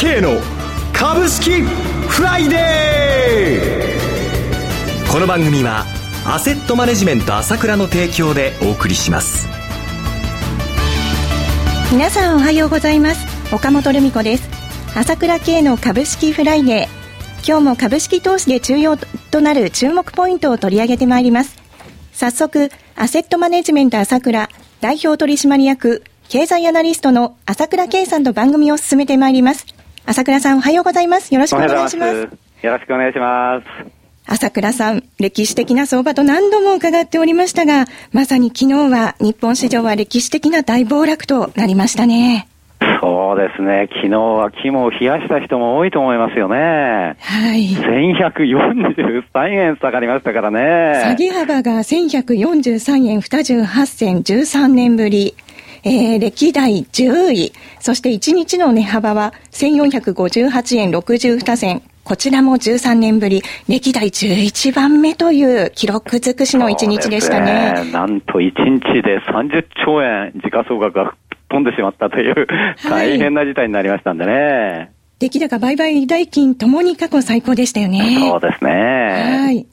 慶の株式フライデー。この番組はアセットマネジメント朝倉の提供でお送りします。皆さんおはようございます。岡本留美子です。朝倉慶の株式フライデー。今日も株式投資で重要となる注目ポイントを取り上げてまいります。早速アセットマネジメント朝倉代表取締役経済アナリストの朝倉圭さんと番組を進めてまいります。朝倉さんおはようございます。よろしくお願いします。よろしくお願いします。朝倉さん、歴史的な相場と何度も伺っておりましたが、まさに昨日は日本市場は歴史的な大暴落となりましたね。そうですね。昨日は肝を冷やした人も多いと思いますよね。はい。1143円下がりましたからね。下げ幅が1143円28銭13年ぶり。えー、歴代10位、そして1日の値幅は1458円62銭。こちらも13年ぶり、歴代11番目という記録尽くしの1日でしたね。ねなんと1日で30兆円時価総額が飛んでしまったという、大変な事態になりましたんでね。はい出来高売買代金ともに過去最高でしたよね。そうですね。はい。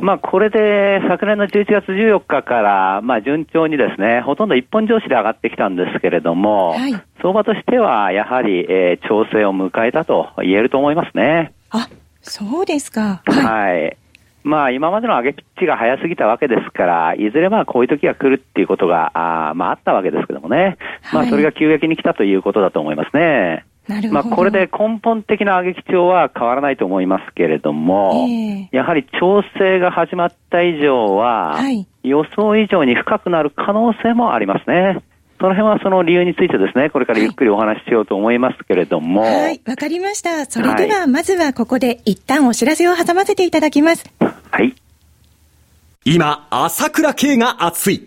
まあ、これで昨年の11月14日から、まあ、順調にですね、ほとんど一本上司で上がってきたんですけれども、はい、相場としてはやはり、えー、調整を迎えたと言えると思いますね。あ、そうですか。はい。はい、まあ、今までの上げピッチが早すぎたわけですから、いずれまあ、こういう時が来るっていうことが、あまあ、あったわけですけどもね。まあ、それが急激に来たということだと思いますね。まあ、これで根本的な上げ基調は変わらないと思いますけれども、えー、やはり調整が始まった以上は、はい、予想以上に深くなる可能性もありますね。その辺はその理由についてですね、これからゆっくりお話ししようと思いますけれども。はい、わ、かりました。それでは、まずはここで一旦お知らせを挟ませていただきます。はい。今、朝倉慶が熱い。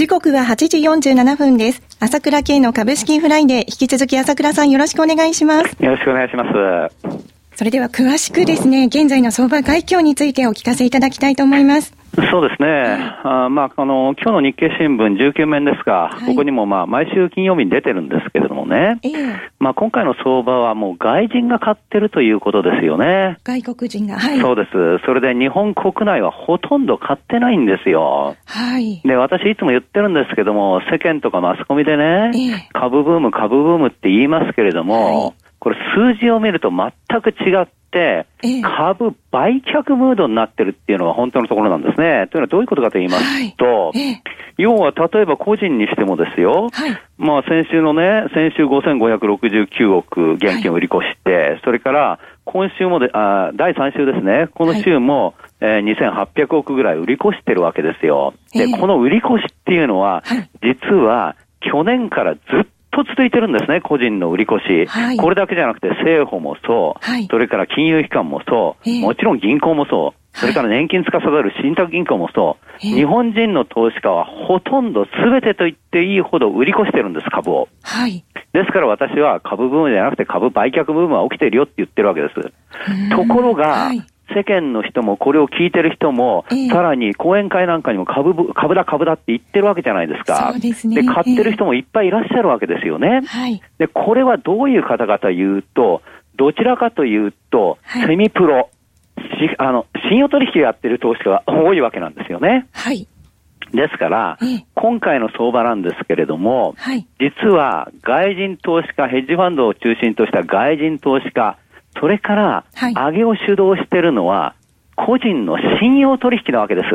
時刻は8時47分です。朝倉慶の株式フライデー引き続き朝倉さんよろしくお願いします。よろしくお願いします。それでは詳しくですね、現在の相場概況についてお聞かせいただきたいと思います。そうですね。あまあ、あの、今日の日経新聞19面ですが、はい、ここにもまあ、毎週金曜日に出てるんですけれどもね。えー、まあ、今回の相場はもう外人が買ってるということですよね。外国人が。はい。そうです。それで日本国内はほとんど買ってないんですよ。はい。で、私いつも言ってるんですけども、世間とかマスコミでね、えー、株ブーム、株ブームって言いますけれども、はいこれ数字を見ると全く違っ、株売却ムードになってるっていうのが本当のところなんですね。というのはどういうことかと言いますと、はい。要は例えば個人にしてもですよ、はい、まあ先週のね、先週5569億現金を売り越して、それから今週もで、あ第3週ですね、この週も、えー、2800億ぐらい売り越してるわけですよ。で、この売り越しっていうのは、実は去年からずっと続いてるんですね、個人の売り越し。はい、これだけじゃなくて、政府もそう、はい、それから金融機関もそう、もちろん銀行もそう、それから年金司る信託銀行もそう、日本人の投資家はほとんど全てと言っていいほど売り越してるんです、株を。はい。ですから私は株ブームじゃなくて株売却ブームは起きてるよって言ってるわけです。ところが、はい世間の人もこれを聞いてる人も、えー、さらに講演会なんかにも株株だ株だって言ってるわけじゃないですか。そうですね。で、買ってる人もいっぱいいらっしゃるわけですよね。はい。で、これはどういう方々言うと、どちらかというと、はい、セミプロ、しあの、信用取引をやってる投資家が多いわけなんですよね。はい。ですから、今回の相場なんですけれども、はい、実は外人投資家、ヘッジファンドを中心とした外人投資家、それから、上げを主導してるのは、個人の信用取引なわけです。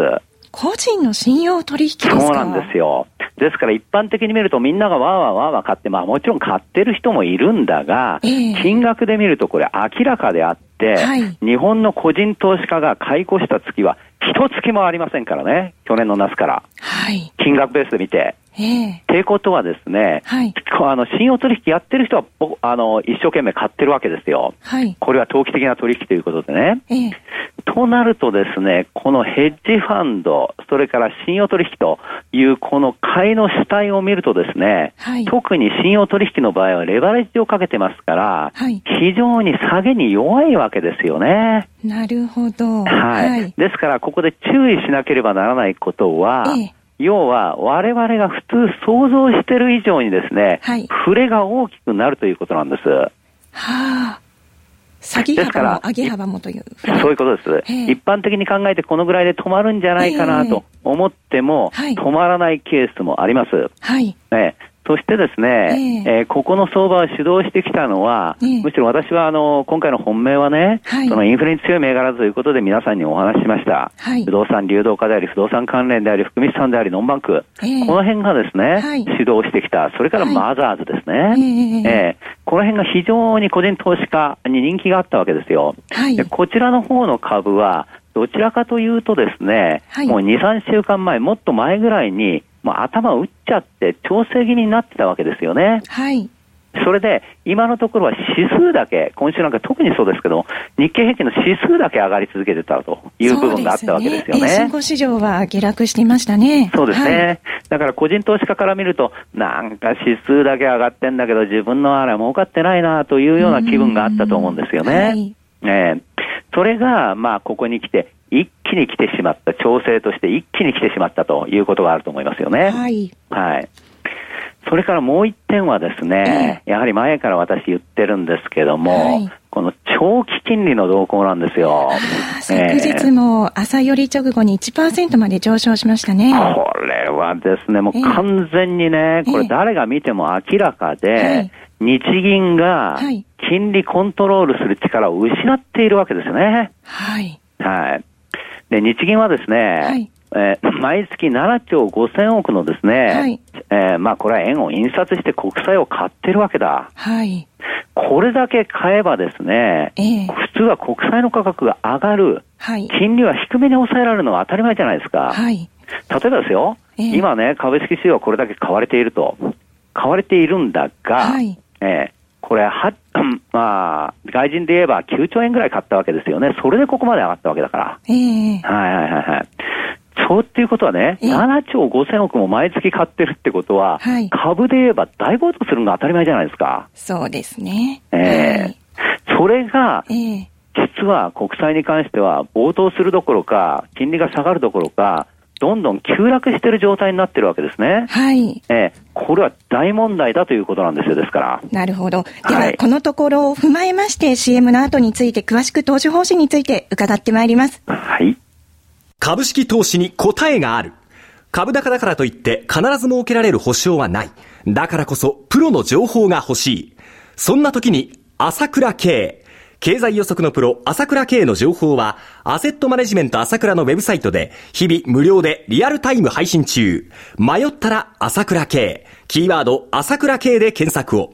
個人の信用取引ですか？そうなんですよ。ですから一般的に見るとみんながわーわーわーわー買って、まあもちろん買ってる人もいるんだが、えー、金額で見るとこれ明らかであって、はい、日本の個人投資家が買い越した月は一月もありませんからね。去年の夏から。はい。金額ベースで見て。ええってことはですね、はい、あの信用取引やってる人はあの一生懸命買ってるわけですよ。はい、これは投機的な取引ということでね。ええ、となるとですね、このヘッジファンド、それから信用取引というこの買いの主体を見るとですね、はい、特に信用取引の場合はレバレッジをかけてますから、はい、非常に下げに弱いわけですよね。なるほど。はい。ですから、ここで注意しなければならないことは、ええ要は我々が普通想像してる以上にですね、はい、触れが大きくなるということなんです。はあ。下げ幅も上げ幅もという。そういうことです。一般的に考えてこのぐらいで止まるんじゃないかなと思っても、止まらないケースもあります。はい。ね、そしてですね、えー、えー、ここの相場を主導してきたのは、えー、むしろ私はあの今回の本命はね、はい、そのインフレに強い銘柄ということで皆さんにお話ししました。はい、不動産流動化であり、不動産関連であり、含み資産であり、ノンバンク、えー、この辺がですね、はい、主導してきた。それからマザーズですね。えー、この辺が非常に個人投資家に人気があったわけですよ。でこちらの方の株は、どちらかというとですね、もう2、3週間前、もっと前ぐらいに、もう頭を打っちゃって調整気味になってたわけですよね。はい。それで、今のところは指数だけ、今週なんか特にそうですけど、日経平均の指数だけ上がり続けてたという部分があったわけですよね。新興、市場は下落していましたね。そうですね、はい。だから個人投資家から見ると、なんか指数だけ上がってんだけど、自分のあれは儲かってないなというような気分があったと思うんですよね。はい、えー、それが、まあ、ここに来て、一気に来てしまった、調整として一気に来てしまったということがあると思いますよね。はい。はい。それからもう一点はですね、えー、やはり前から私言ってるんですけども、はい、この長期金利の動向なんですよ。昨日も朝寄り直後に1%まで上昇しましたね。これはですね、もう完全にね、これ誰が見ても明らかで、えー日銀が金利コントロールする力を失っているわけですよね。はい。はい。で、日銀はですね、はいえー、毎月7兆5000億のですね、はい、えー、まあこれは円を印刷して国債を買ってるわけだ。はい。これだけ買えばですね、えー、普通は国債の価格が上がる。はい。金利は低めに抑えられるのは当たり前じゃないですか。はい。例えばですよ、えー、今ね、株式市場はこれだけ買われていると。買われているんだが、はい、えー、これは、まあ、外人で言えば9兆円ぐらい買ったわけですよね。それでここまで上がったわけだから。えー、はいはいはいはい。そうっていうことはね、えー、7兆5千億も毎月買ってるってことは、はい、株で言えば大暴騰するのが当たり前じゃないですか。そうですね。ええーはい、それが、えー、実は国債に関しては暴騰するどころか、金利が下がるどころか、どんどん急落している状態になってるわけですね。はい。えー、これは大問題だということなんですよ、ですから。なるほど。では、はい、このところを踏まえまして、CM の後について、詳しく投資方針について伺ってまいります。はい。株式投資に答えがある。株高だからといって必ず設けられる保証はない。だからこそ、プロの情報が欲しい。そんな時に、朝倉慶。経済予測のプロ、朝倉慶の情報は、アセットマネジメント朝倉のウェブサイトで、日々無料でリアルタイム配信中。迷ったら朝倉慶。キーワード、朝倉慶で検索を。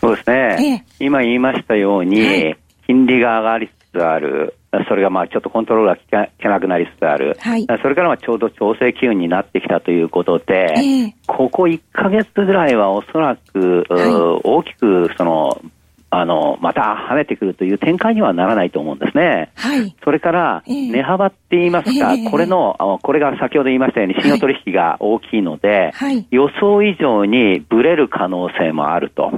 そうですね。ええ、今言いましたように、はい、金利が上がりつつある。それがまあちょっとコントロールが効かなくなりつつある。はい、それからまあちょうど調整機運になってきたということで、えここ1ヶ月ぐらいはおそらく、はい、大きくそのあの、また跳ねてくるという展開にはならないと思うんですね。はい。それから、値幅って言いますか、えー、これの、これが先ほど言いましたように、信用取引が大きいので、はい、予想以上にブレる可能性もあると。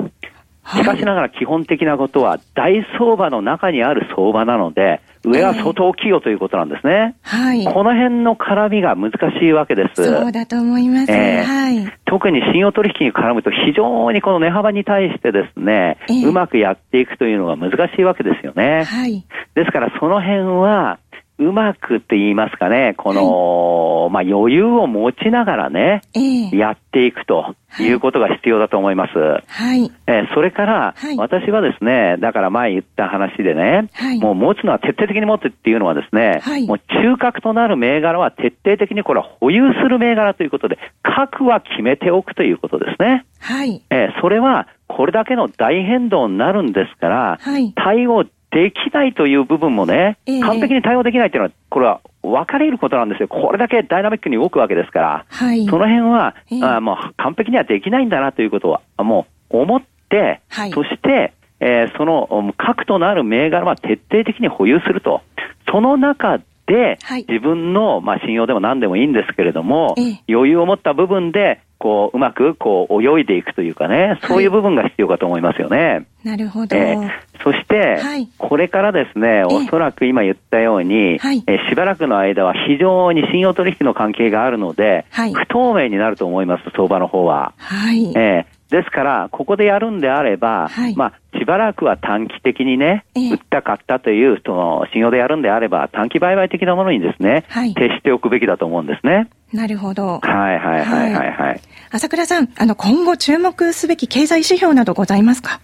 しかしながら基本的なことは大相場の中にある相場なので、上は相当大きいよということなんですね。はい。この辺の絡みが難しいわけです。そうだと思います。えー、はい。特に信用取引に絡むと非常にこの値幅に対してですね、えー、うまくやっていくというのが難しいわけですよね。はい。ですからその辺は、うまくって言いますかね、この、はい、まあ余裕を持ちながらね、えー、やっていくということが必要だと思います。はい。えー、それから、はい、私はですね、だから前言った話でね、はい、もう持つのは徹底的に持つっていうのはですね、はい、もう中核となる銘柄は徹底的にこれは保有する銘柄ということで、核は決めておくということですね。はい。えー、それは、これだけの大変動になるんですから、はい、対応できないという部分もね、えー、完璧に対応できないというのは、これは分かれることなんですよ。これだけダイナミックに動くわけですから、はい、その辺は、えー、あもう完璧にはできないんだなということは、もう思って、はい、そして、えー、その核となる銘柄は徹底的に保有すると。その中で、はい、自分の、まあ、信用でも何でもいいんですけれども、えー、余裕を持った部分で、こう、うまく、こう、泳いでいくというかね、そういう部分が必要かと思いますよね。なるほど。えー、そして、はい、これからですね、おそらく今言ったように、はい、えー、しばらくの間は非常に信用取引の関係があるので、はい、不透明になると思います、相場の方は。はい。えーですから、ここでやるんであれば、はい、まあ、しばらくは短期的にね、え売った買ったという、その、信用でやるんであれば、短期売買的なものにですね、はい、徹しておくべきだと思うんですね。なるほど。はいはいはいはい、はい。朝倉さん、あの、今後注目すべき経済指標などございますか？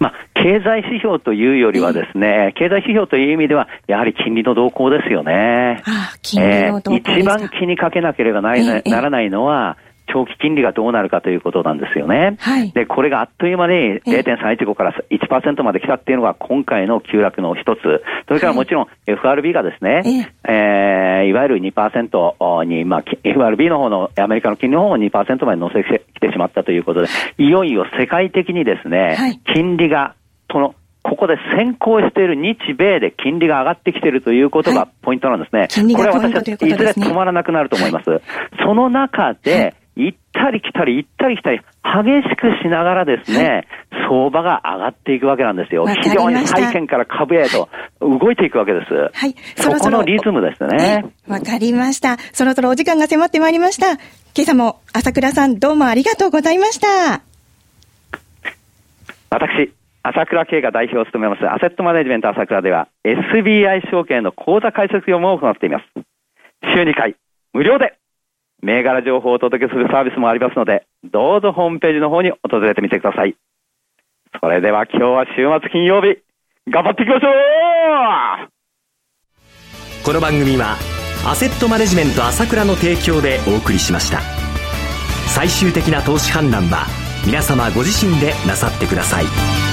まあ、経済指標というよりはですね、経済指標という意味では、やはり金利の動向ですよね。ああ金利の動向、えー、一番気にかけなければなならないのは、長期金利がどうなるかということなんですよね。はい、で、これがあっという間に0.315から1%まで来たっていうのが今回の急落の一つ。それからもちろん FRB がですね、えー、いわゆる2%に、まあ、FRB の方のアメリカの金利の方を2%まで乗せてきてしまったということで、い。よいよ世界的にですね、はい、金利が、その、ここで先行している日米で金利が上がってきているということがポイントなんですね。はい、これは私はいずれ止まらなくなると思います。はい、その中で、行ったり来たり行ったり来たり、激しくしながらですね、はい、相場が上がっていくわけなんですよ。非常に債券から株へと動いていくわけです。はい。そこのリズムですね。わかりました。そろそろお時間が迫ってまいりました。今朝も朝倉さんどうもありがとうございました。私、朝倉慶が代表を務めますアセットマネジメント朝倉では SBI 証券の口座開設業務を行っています。週2回、無料で銘柄情報をお届けするサービスもありますので、どうぞホームページの方に訪れてみてください。それでは今日は週末金曜日、頑張っていきましょうこの番組は、アセットマネジメント朝倉の提供でお送りしました。最終的な投資判断は、皆様ご自身でなさってください。